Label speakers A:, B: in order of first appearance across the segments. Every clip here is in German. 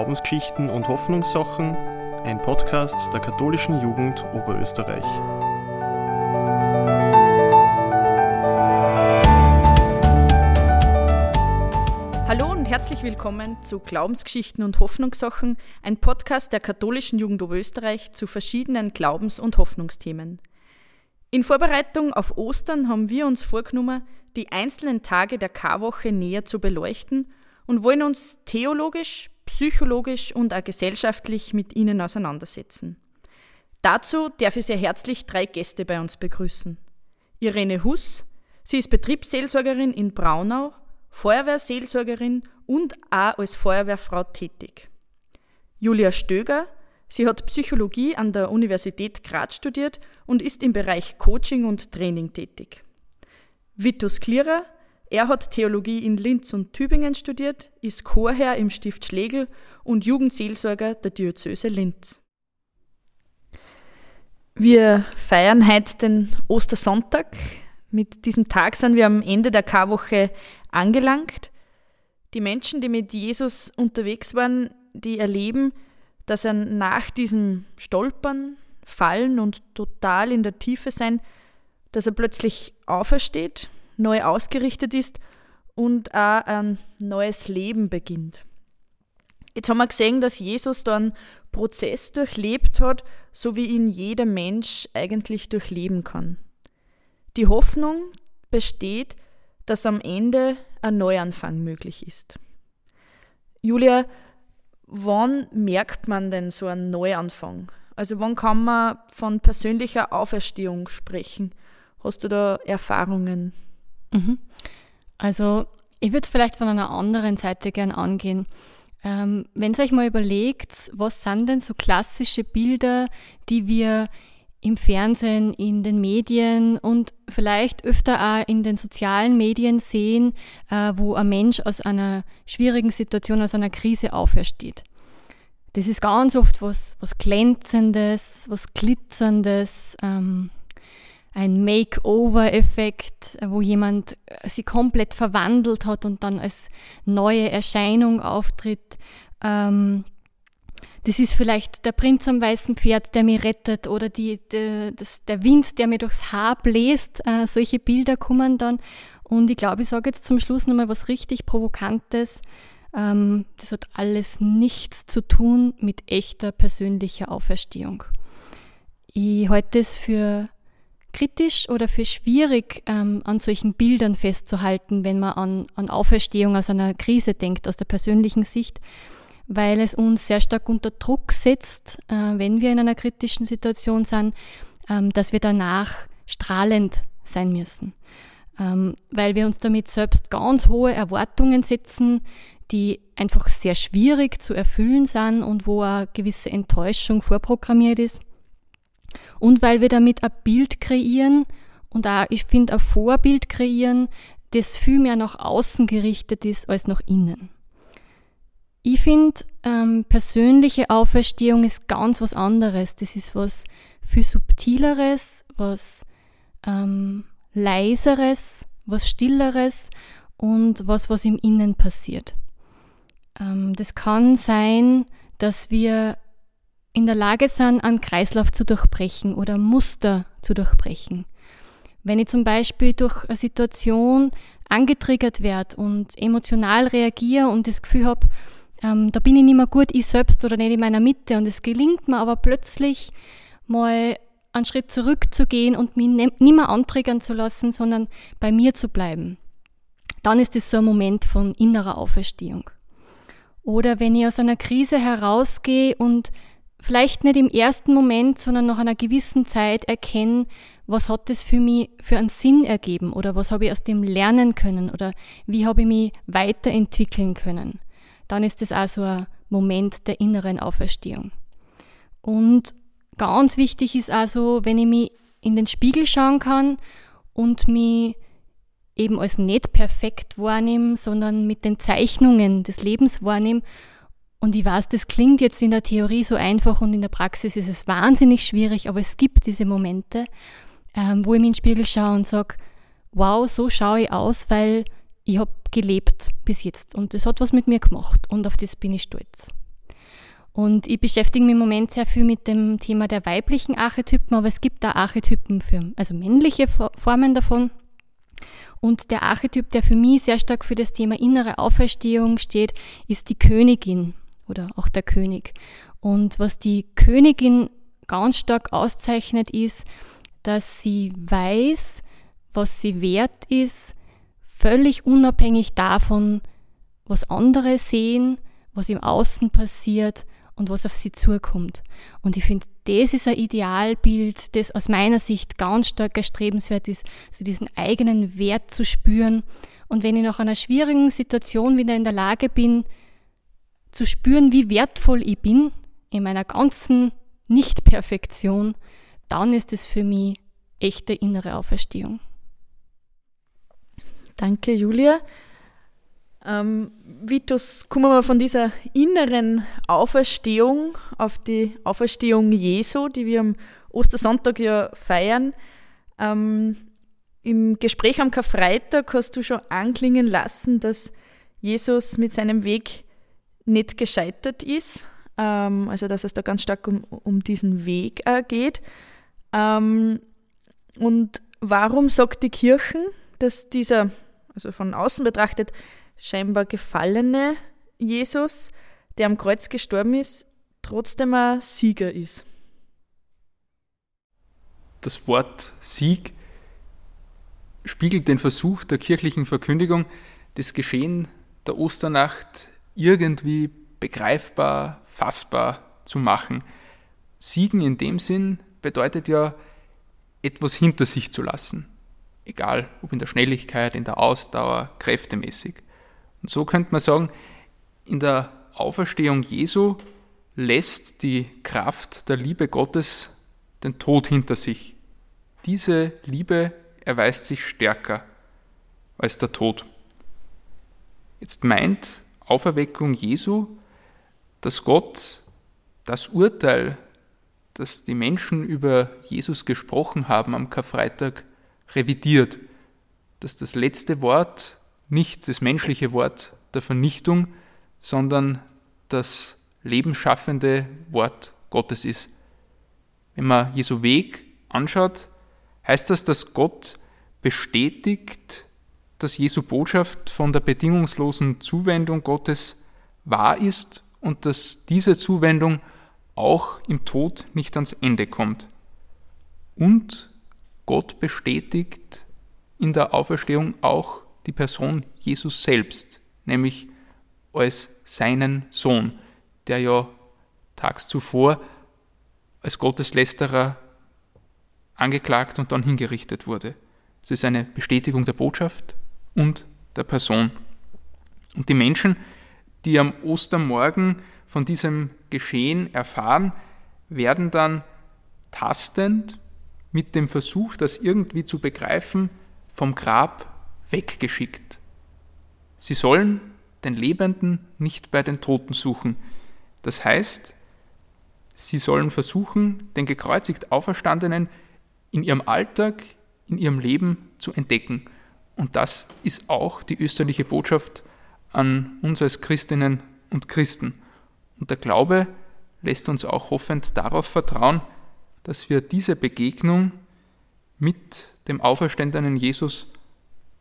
A: Glaubensgeschichten und Hoffnungssachen, ein Podcast der katholischen Jugend Oberösterreich.
B: Hallo und herzlich willkommen zu Glaubensgeschichten und Hoffnungssachen, ein Podcast der katholischen Jugend Oberösterreich zu verschiedenen Glaubens- und Hoffnungsthemen. In Vorbereitung auf Ostern haben wir uns vorgenommen, die einzelnen Tage der Karwoche näher zu beleuchten und wollen uns theologisch, psychologisch und auch gesellschaftlich mit ihnen auseinandersetzen. Dazu darf ich sehr herzlich drei Gäste bei uns begrüßen. Irene Huss, sie ist Betriebsseelsorgerin in Braunau, Feuerwehrseelsorgerin und auch als Feuerwehrfrau tätig. Julia Stöger, sie hat Psychologie an der Universität Graz studiert und ist im Bereich Coaching und Training tätig. Vitus Klierer, er hat Theologie in Linz und Tübingen studiert, ist Chorherr im Stift Schlegel und Jugendseelsorger der Diözese Linz. Wir feiern heute den Ostersonntag. Mit diesem Tag sind wir am Ende der Karwoche angelangt. Die Menschen, die mit Jesus unterwegs waren, die erleben, dass er nach diesem Stolpern, Fallen und total in der Tiefe sein, dass er plötzlich aufersteht neu ausgerichtet ist und auch ein neues Leben beginnt. Jetzt haben wir gesehen, dass Jesus da einen Prozess durchlebt hat, so wie ihn jeder Mensch eigentlich durchleben kann. Die Hoffnung besteht, dass am Ende ein Neuanfang möglich ist. Julia, wann merkt man denn so einen Neuanfang? Also wann kann man von persönlicher Auferstehung sprechen? Hast du da Erfahrungen?
C: Mhm. Also ich würde es vielleicht von einer anderen Seite gern angehen. Ähm, Wenn ihr euch mal überlegt, was sind denn so klassische Bilder, die wir im Fernsehen, in den Medien und vielleicht öfter auch in den sozialen Medien sehen, äh, wo ein Mensch aus einer schwierigen Situation, aus einer Krise aufersteht. Das ist ganz oft was, was Glänzendes, was Glitzerndes, ähm, ein Makeover-Effekt, wo jemand sie komplett verwandelt hat und dann als neue Erscheinung auftritt. Ähm, das ist vielleicht der Prinz am weißen Pferd, der mich rettet oder die, die, das, der Wind, der mir durchs Haar bläst. Äh, solche Bilder kommen dann. Und ich glaube, ich sage jetzt zum Schluss nochmal was richtig Provokantes. Ähm, das hat alles nichts zu tun mit echter persönlicher Auferstehung. Ich halte es für kritisch oder für schwierig, ähm, an solchen Bildern festzuhalten, wenn man an, an Auferstehung aus einer Krise denkt, aus der persönlichen Sicht, weil es uns sehr stark unter Druck setzt, äh, wenn wir in einer kritischen Situation sind, ähm, dass wir danach strahlend sein müssen. Ähm, weil wir uns damit selbst ganz hohe Erwartungen setzen, die einfach sehr schwierig zu erfüllen sind und wo eine gewisse Enttäuschung vorprogrammiert ist. Und weil wir damit ein Bild kreieren und auch, ich finde, ein Vorbild kreieren, das viel mehr nach außen gerichtet ist als nach innen. Ich finde, ähm, persönliche Auferstehung ist ganz was anderes. Das ist was viel subtileres, was ähm, leiseres, was stilleres und was, was im Innen passiert. Ähm, das kann sein, dass wir in der Lage sind, einen Kreislauf zu durchbrechen oder Muster zu durchbrechen. Wenn ich zum Beispiel durch eine Situation angetriggert werde und emotional reagiere und das Gefühl habe, ähm, da bin ich nicht mehr gut, ich selbst oder nicht in meiner Mitte und es gelingt mir aber plötzlich mal einen Schritt zurückzugehen und mich nicht mehr antriggern zu lassen, sondern bei mir zu bleiben. Dann ist es so ein Moment von innerer Auferstehung. Oder wenn ich aus einer Krise herausgehe und vielleicht nicht im ersten Moment, sondern nach einer gewissen Zeit erkennen, was hat das für mich für einen Sinn ergeben oder was habe ich aus dem lernen können oder wie habe ich mich weiterentwickeln können. Dann ist das auch so ein Moment der inneren Auferstehung. Und ganz wichtig ist also, wenn ich mich in den Spiegel schauen kann und mich eben als nicht perfekt wahrnehme, sondern mit den Zeichnungen des Lebens wahrnehme und ich weiß, das klingt jetzt in der Theorie so einfach und in der Praxis ist es wahnsinnig schwierig, aber es gibt diese Momente, ähm, wo ich mir in den Spiegel schaue und sage, wow, so schaue ich aus, weil ich habe gelebt bis jetzt und das hat was mit mir gemacht und auf das bin ich stolz. Und ich beschäftige mich im Moment sehr viel mit dem Thema der weiblichen Archetypen, aber es gibt da Archetypen für, also männliche Formen davon. Und der Archetyp, der für mich sehr stark für das Thema innere Auferstehung steht, ist die Königin oder auch der König. Und was die Königin ganz stark auszeichnet, ist, dass sie weiß, was sie wert ist, völlig unabhängig davon, was andere sehen, was im Außen passiert und was auf sie zukommt. Und ich finde, das ist ein Idealbild, das aus meiner Sicht ganz stark erstrebenswert ist, so diesen eigenen Wert zu spüren. Und wenn ich nach einer schwierigen Situation wieder in der Lage bin, zu spüren, wie wertvoll ich bin in meiner ganzen Nicht-Perfektion, dann ist es für mich echte innere Auferstehung.
B: Danke, Julia. Ähm, Vitus, kommen wir von dieser inneren Auferstehung auf die Auferstehung Jesu, die wir am Ostersonntag ja feiern. Ähm, Im Gespräch am Karfreitag hast du schon anklingen lassen, dass Jesus mit seinem Weg nicht gescheitert ist, ähm, also dass es da ganz stark um, um diesen Weg äh, geht. Ähm, und warum sagt die Kirche, dass dieser, also von außen betrachtet, scheinbar gefallene Jesus, der am Kreuz gestorben ist, trotzdem ein Sieger ist?
D: Das Wort Sieg spiegelt den Versuch der kirchlichen Verkündigung, das Geschehen der Osternacht irgendwie begreifbar, fassbar zu machen. Siegen in dem Sinn bedeutet ja, etwas hinter sich zu lassen. Egal, ob in der Schnelligkeit, in der Ausdauer, kräftemäßig. Und so könnte man sagen, in der Auferstehung Jesu lässt die Kraft der Liebe Gottes den Tod hinter sich. Diese Liebe erweist sich stärker als der Tod. Jetzt meint Auferweckung Jesu, dass Gott das Urteil, das die Menschen über Jesus gesprochen haben am Karfreitag, revidiert, dass das letzte Wort nicht das menschliche Wort der Vernichtung, sondern das lebensschaffende Wort Gottes ist. Wenn man Jesu Weg anschaut, heißt das, dass Gott bestätigt, dass Jesu Botschaft von der bedingungslosen Zuwendung Gottes wahr ist und dass diese Zuwendung auch im Tod nicht ans Ende kommt. Und Gott bestätigt in der Auferstehung auch die Person Jesus selbst, nämlich als seinen Sohn, der ja tags zuvor als Gotteslästerer angeklagt und dann hingerichtet wurde. Es ist eine Bestätigung der Botschaft und der Person. Und die Menschen, die am Ostermorgen von diesem Geschehen erfahren, werden dann tastend mit dem Versuch, das irgendwie zu begreifen, vom Grab weggeschickt. Sie sollen den Lebenden nicht bei den Toten suchen. Das heißt, sie sollen versuchen, den gekreuzigt Auferstandenen in ihrem Alltag, in ihrem Leben zu entdecken. Und das ist auch die österliche Botschaft an uns als Christinnen und Christen. Und der Glaube lässt uns auch hoffend darauf vertrauen, dass wir diese Begegnung mit dem auferstandenen Jesus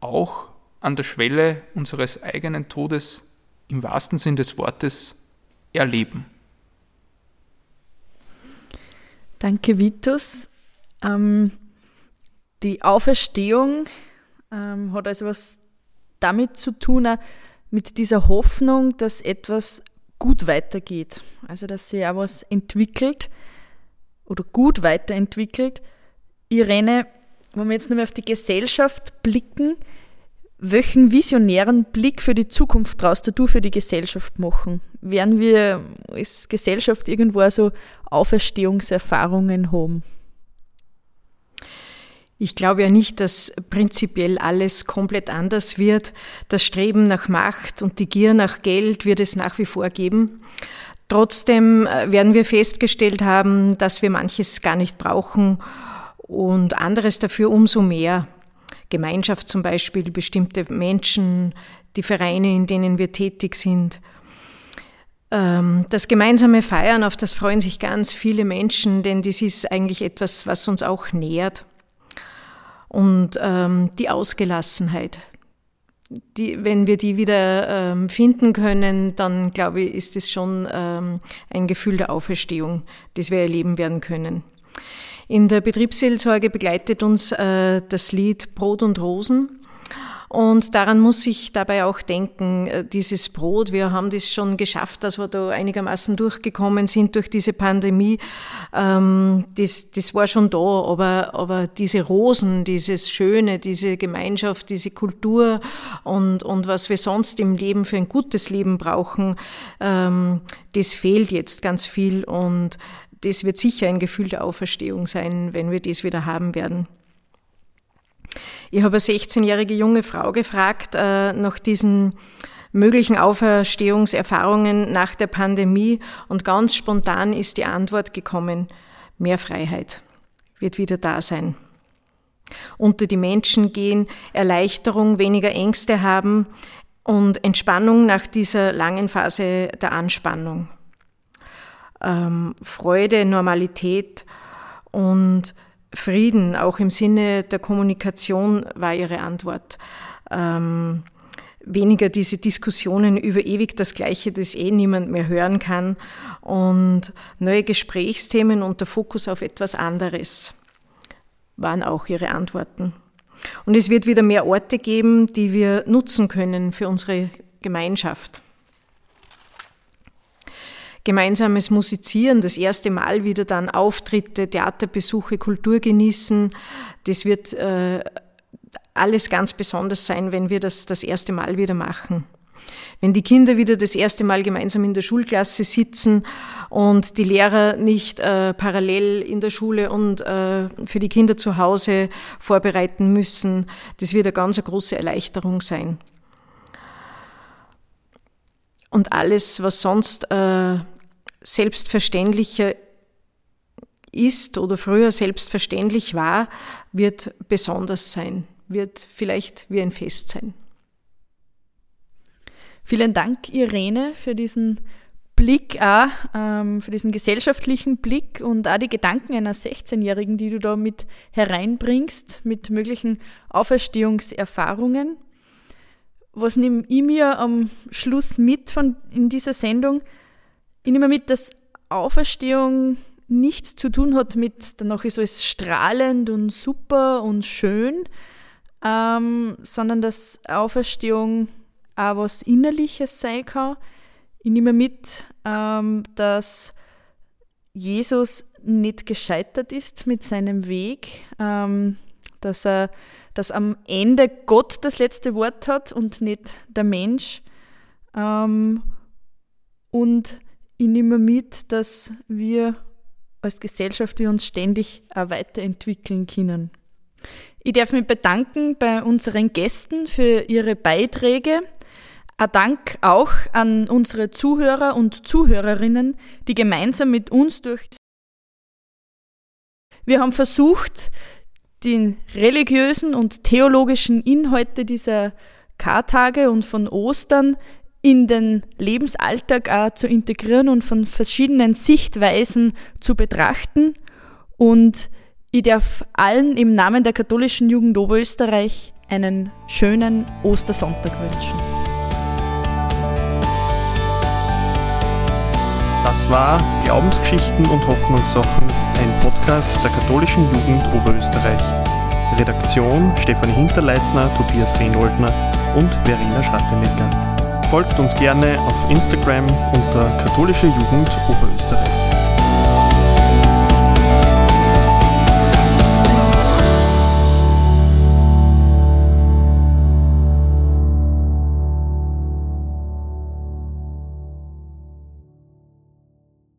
D: auch an der Schwelle unseres eigenen Todes im wahrsten Sinn des Wortes erleben.
B: Danke, Vitus. Ähm, die Auferstehung ähm, hat also was damit zu tun, mit dieser Hoffnung, dass etwas gut weitergeht. Also, dass sich auch was entwickelt oder gut weiterentwickelt. Irene, wenn wir jetzt nur mehr auf die Gesellschaft blicken, welchen visionären Blick für die Zukunft traust du für die Gesellschaft machen? Werden wir als Gesellschaft irgendwo so Auferstehungserfahrungen haben?
E: Ich glaube ja nicht, dass prinzipiell alles komplett anders wird. Das Streben nach Macht und die Gier nach Geld wird es nach wie vor geben. Trotzdem äh, werden wir festgestellt haben, dass wir manches gar nicht brauchen und anderes dafür umso mehr. Gemeinschaft zum Beispiel, bestimmte Menschen, die Vereine, in denen wir tätig sind. Ähm, das gemeinsame Feiern, auf das freuen sich ganz viele Menschen, denn das ist eigentlich etwas, was uns auch nährt. Und ähm, die Ausgelassenheit, die, wenn wir die wieder ähm, finden können, dann glaube ich, ist es schon ähm, ein Gefühl der Auferstehung, das wir erleben werden können. In der Betriebsseelsorge begleitet uns äh, das Lied Brot und Rosen. Und daran muss ich dabei auch denken, äh, dieses Brot, wir haben das schon geschafft, dass wir da einigermaßen durchgekommen sind durch diese Pandemie. Ähm, das, das war schon da, aber, aber diese Rosen, dieses Schöne, diese Gemeinschaft, diese Kultur und, und was wir sonst im Leben für ein gutes Leben brauchen, ähm, das fehlt jetzt ganz viel und das wird sicher ein Gefühl der Auferstehung sein, wenn wir das wieder haben werden. Ich habe eine 16-jährige junge Frau gefragt äh, nach diesen möglichen Auferstehungserfahrungen nach der Pandemie und ganz spontan ist die Antwort gekommen, mehr Freiheit wird wieder da sein. Unter die Menschen gehen, Erleichterung, weniger Ängste haben und Entspannung nach dieser langen Phase der Anspannung. Ähm, Freude, Normalität und Frieden, auch im Sinne der Kommunikation, war ihre Antwort. Ähm, weniger diese Diskussionen über ewig das Gleiche, das eh niemand mehr hören kann und neue Gesprächsthemen und der Fokus auf etwas anderes waren auch ihre Antworten. Und es wird wieder mehr Orte geben, die wir nutzen können für unsere Gemeinschaft gemeinsames Musizieren, das erste Mal wieder dann Auftritte, Theaterbesuche, Kultur genießen. Das wird äh, alles ganz besonders sein, wenn wir das das erste Mal wieder machen. Wenn die Kinder wieder das erste Mal gemeinsam in der Schulklasse sitzen und die Lehrer nicht äh, parallel in der Schule und äh, für die Kinder zu Hause vorbereiten müssen, das wird eine ganz große Erleichterung sein. Und alles, was sonst äh, selbstverständlicher ist oder früher selbstverständlich war, wird besonders sein, wird vielleicht wie ein Fest sein.
B: Vielen Dank, Irene, für diesen Blick auch, ähm, für diesen gesellschaftlichen Blick und auch die Gedanken einer 16-Jährigen, die du da mit hereinbringst, mit möglichen Auferstehungserfahrungen. Was nehme ich mir am Schluss mit von in dieser Sendung? Ich nehme mit, dass Auferstehung nichts zu tun hat mit, danach ist alles strahlend und super und schön, ähm, sondern dass Auferstehung auch was Innerliches sein kann. Ich nehme mit, ähm, dass Jesus nicht gescheitert ist mit seinem Weg, ähm, dass er, dass am Ende Gott das letzte Wort hat und nicht der Mensch. Ähm, und ich nehme mit, dass wir als Gesellschaft wir uns ständig auch weiterentwickeln können. Ich darf mich bedanken bei unseren Gästen für ihre Beiträge. Ein Dank auch an unsere Zuhörer und Zuhörerinnen, die gemeinsam mit uns durch. Wir haben versucht, die religiösen und theologischen Inhalte dieser Kartage und von Ostern in den Lebensalltag auch zu integrieren und von verschiedenen Sichtweisen zu betrachten. Und ich darf allen im Namen der katholischen Jugend Oberösterreich einen schönen Ostersonntag wünschen.
A: Das war Glaubensgeschichten und Hoffnungssachen, Podcast der katholischen Jugend Oberösterreich. Redaktion Stefanie Hinterleitner, Tobias Rehnoldner und Verena Schrattenecker. Folgt uns gerne auf Instagram unter katholische Jugend Oberösterreich.